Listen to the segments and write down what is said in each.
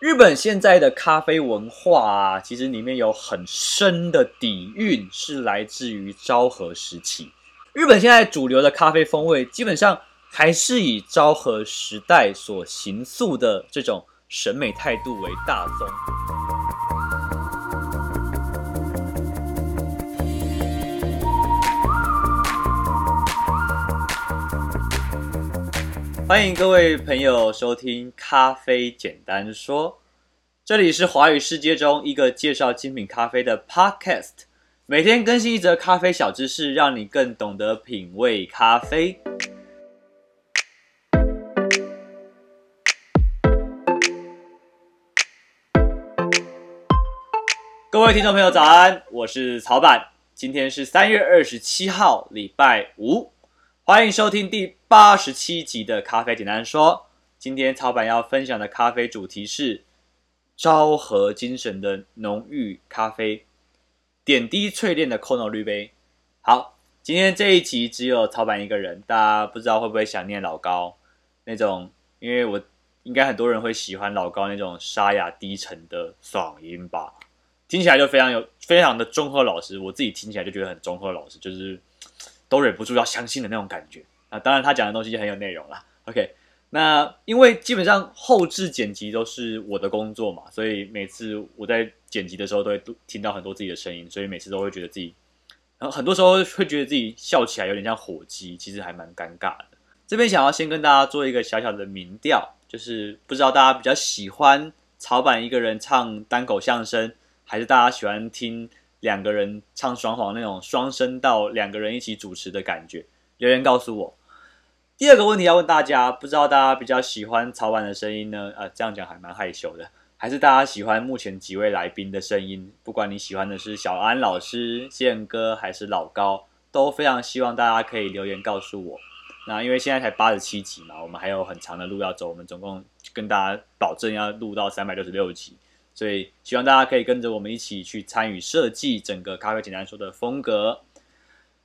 日本现在的咖啡文化啊，其实里面有很深的底蕴，是来自于昭和时期。日本现在主流的咖啡风味，基本上还是以昭和时代所形塑的这种审美态度为大宗。欢迎各位朋友收听《咖啡简单说》，这里是华语世界中一个介绍精品咖啡的 Podcast，每天更新一则咖啡小知识，让你更懂得品味咖啡。各位听众朋友，早安，我是曹板，今天是三月二十七号，礼拜五。欢迎收听第八十七集的咖啡简单说。今天曹板要分享的咖啡主题是昭和精神的浓郁咖啡，点滴淬炼的 Kono 滤杯。好，今天这一集只有曹板一个人，大家不知道会不会想念老高那种？因为我应该很多人会喜欢老高那种沙哑低沉的嗓音吧，听起来就非常有非常的中和老实。我自己听起来就觉得很中和老实，就是。都忍不住要相信的那种感觉啊！当然，他讲的东西就很有内容啦。OK，那因为基本上后制剪辑都是我的工作嘛，所以每次我在剪辑的时候都会听到很多自己的声音，所以每次都会觉得自己，然后很多时候会觉得自己笑起来有点像火鸡，其实还蛮尴尬的。这边想要先跟大家做一个小小的民调，就是不知道大家比较喜欢曹板一个人唱单口相声，还是大家喜欢听两个人唱双簧那种双声道，两个人一起主持的感觉，留言告诉我。第二个问题要问大家，不知道大家比较喜欢曹板的声音呢？呃，这样讲还蛮害羞的，还是大家喜欢目前几位来宾的声音？不管你喜欢的是小安老师、宪哥还是老高，都非常希望大家可以留言告诉我。那因为现在才八十七集嘛，我们还有很长的路要走，我们总共跟大家保证要录到三百六十六集。所以希望大家可以跟着我们一起去参与设计整个咖啡简单说的风格。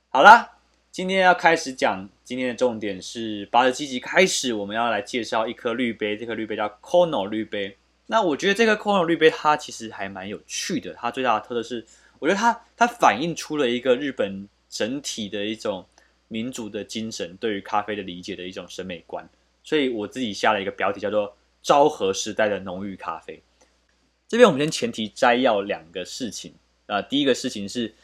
好啦，今天要开始讲，今天的重点是八十七集开始，我们要来介绍一颗绿杯，这颗绿杯叫 Kono 绿杯。那我觉得这个 Kono 绿杯它其实还蛮有趣的，它最大的特色是，我觉得它它反映出了一个日本整体的一种民族的精神，对于咖啡的理解的一种审美观。所以我自己下了一个标题叫做“昭和时代的浓郁咖啡”。这边我们先前提摘要两个事情啊，第一个事情是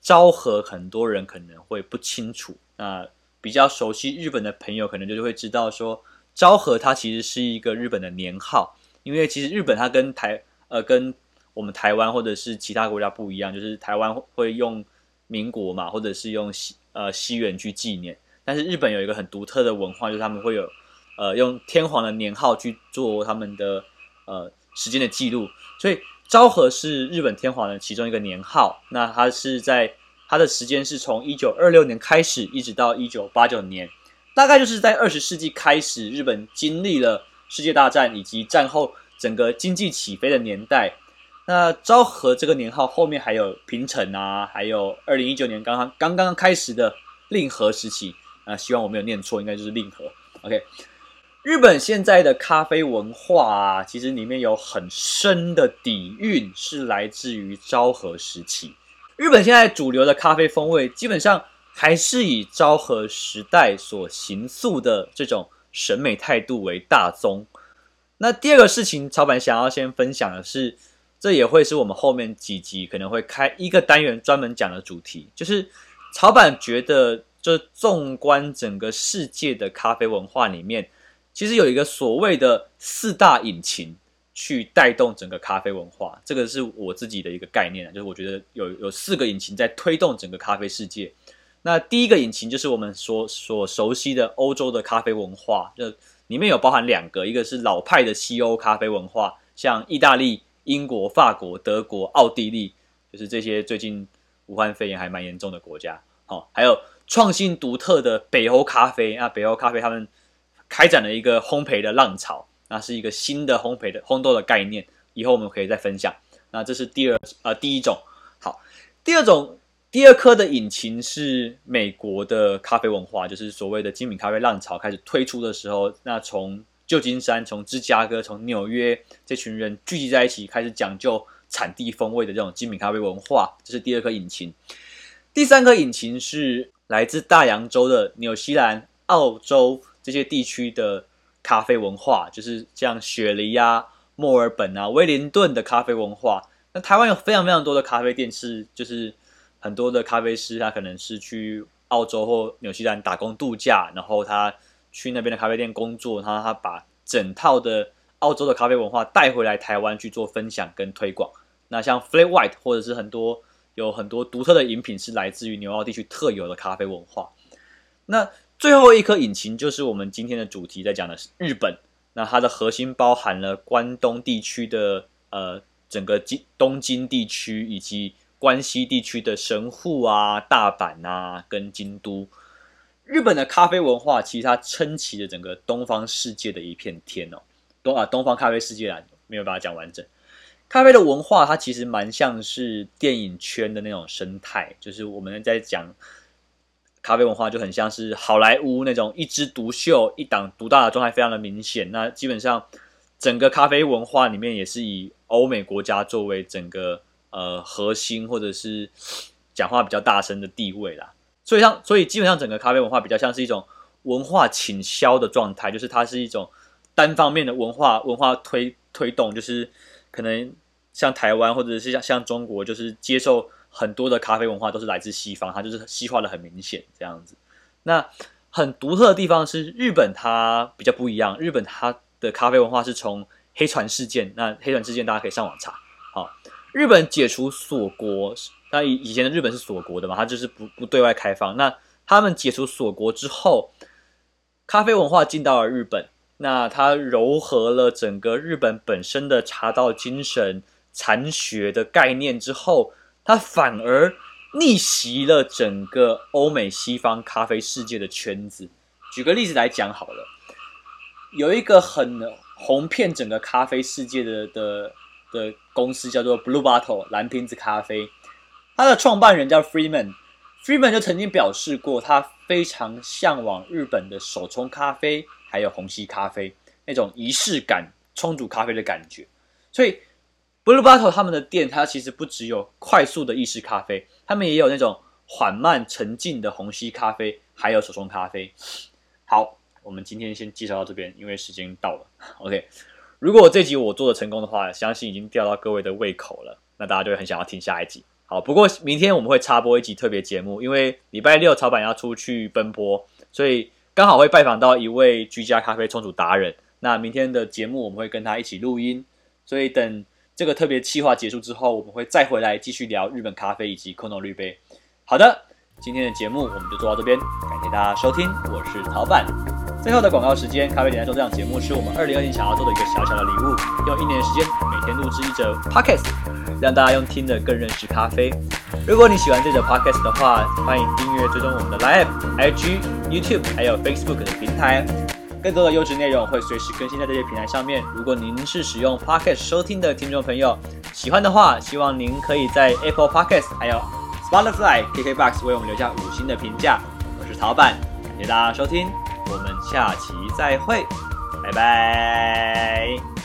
昭和，很多人可能会不清楚，那比较熟悉日本的朋友可能就会知道说，昭和它其实是一个日本的年号，因为其实日本它跟台呃跟我们台湾或者是其他国家不一样，就是台湾会用民国嘛，或者是用西呃西元去纪念，但是日本有一个很独特的文化，就是他们会有呃用天皇的年号去做他们的呃。时间的记录，所以昭和是日本天皇的其中一个年号。那它是在它的时间是从一九二六年开始，一直到一九八九年，大概就是在二十世纪开始，日本经历了世界大战以及战后整个经济起飞的年代。那昭和这个年号后面还有平成啊，还有二零一九年刚刚刚刚开始的令和时期啊，希望我没有念错，应该就是令和。OK。日本现在的咖啡文化啊，其实里面有很深的底蕴，是来自于昭和时期。日本现在主流的咖啡风味，基本上还是以昭和时代所形塑的这种审美态度为大宗。那第二个事情，曹板想要先分享的是，这也会是我们后面几集可能会开一个单元专门讲的主题，就是曹板觉得，就纵观整个世界的咖啡文化里面。其实有一个所谓的四大引擎去带动整个咖啡文化，这个是我自己的一个概念，就是我觉得有有四个引擎在推动整个咖啡世界。那第一个引擎就是我们所所熟悉的欧洲的咖啡文化，就里面有包含两个，一个是老派的西欧咖啡文化，像意大利、英国、法国、德国、奥地利，就是这些最近武汉肺炎还蛮严重的国家。好，还有创新独特的北欧咖啡，那北欧咖啡他们。开展了一个烘焙的浪潮，那是一个新的烘焙的烘豆的概念，以后我们可以再分享。那这是第二呃第一种，好，第二种第二颗的引擎是美国的咖啡文化，就是所谓的精品咖啡浪潮开始推出的时候，那从旧金山、从芝加哥、从纽约这群人聚集在一起，开始讲究产地风味的这种精品咖啡文化。这是第二颗引擎。第三颗引擎是来自大洋洲的纽西兰、澳洲这些地区的咖啡文化，就是像雪梨啊、墨尔本啊、威灵顿的咖啡文化。那台湾有非常非常多的咖啡店，是就是很多的咖啡师，他可能是去澳洲或纽西兰打工度假，然后他去那边的咖啡店工作，然后他把整套的澳洲的咖啡文化带回来台湾去做分享跟推广。那像 Flat White 或者是很多有很多独特的饮品是来自于纽澳地区特有的咖啡文化。那最后一颗引擎就是我们今天的主题在讲的是日本。那它的核心包含了关东地区的呃。整个京东京地区以及关西地区的神户啊、大阪啊跟京都，日本的咖啡文化其实它撑起了整个东方世界的一片天哦。东啊，东方咖啡世界啊，没有办法讲完整。咖啡的文化它其实蛮像是电影圈的那种生态，就是我们在讲咖啡文化就很像是好莱坞那种一枝独秀、一党独大的状态，非常的明显。那基本上整个咖啡文化里面也是以欧美国家作为整个呃核心，或者是讲话比较大声的地位啦，所以像所以基本上整个咖啡文化比较像是一种文化倾销的状态，就是它是一种单方面的文化文化推推动，就是可能像台湾或者是像像中国，就是接受很多的咖啡文化都是来自西方，它就是西化的很明显这样子。那很独特的地方是日本，它比较不一样，日本它的咖啡文化是从黑船事件，那黑船事件大家可以上网查。好，日本解除锁国，那以以前的日本是锁国的嘛，它就是不不对外开放。那他们解除锁国之后，咖啡文化进到了日本，那它糅合了整个日本本身的茶道精神、禅学的概念之后，它反而逆袭了整个欧美西方咖啡世界的圈子。举个例子来讲好了，有一个很。红遍整个咖啡世界的的的公司叫做 Blue Bottle 蓝瓶子咖啡，它的创办人叫 Freeman，Freeman 就曾经表示过，他非常向往日本的手冲咖啡，还有虹吸咖啡那种仪式感冲煮咖啡的感觉。所以 Blue Bottle 他们的店，它其实不只有快速的意式咖啡，他们也有那种缓慢沉浸的虹吸咖啡，还有手冲咖啡。好。我们今天先介绍到这边，因为时间到了。OK，如果这集我做的成功的话，相信已经吊到各位的胃口了，那大家就会很想要听下一集。好，不过明天我们会插播一集特别节目，因为礼拜六草板要出去奔波，所以刚好会拜访到一位居家咖啡冲煮达人。那明天的节目我们会跟他一起录音，所以等这个特别企划结束之后，我们会再回来继续聊日本咖啡以及 Kono 滤杯。好的，今天的节目我们就做到这边，感谢大家收听，我是曹板。最后的广告时间，咖啡简单说，这档节目是我们二零二零想要做的一个小小的礼物，用一年的时间每天录制一则 podcast，让大家用听的更认识咖啡。如果你喜欢这则 podcast 的话，欢迎订阅追踪我们的 Line、IG、YouTube 还有 Facebook 的平台，更多的优质内容会随时更新在这些平台上面。如果您是使用 Pocket 收听的听众朋友，喜欢的话，希望您可以在 Apple Pocket 还有 Spotify、KKBox 为我们留下五星的评价。我是曹板，感谢大家收听。我们下期再会，拜拜。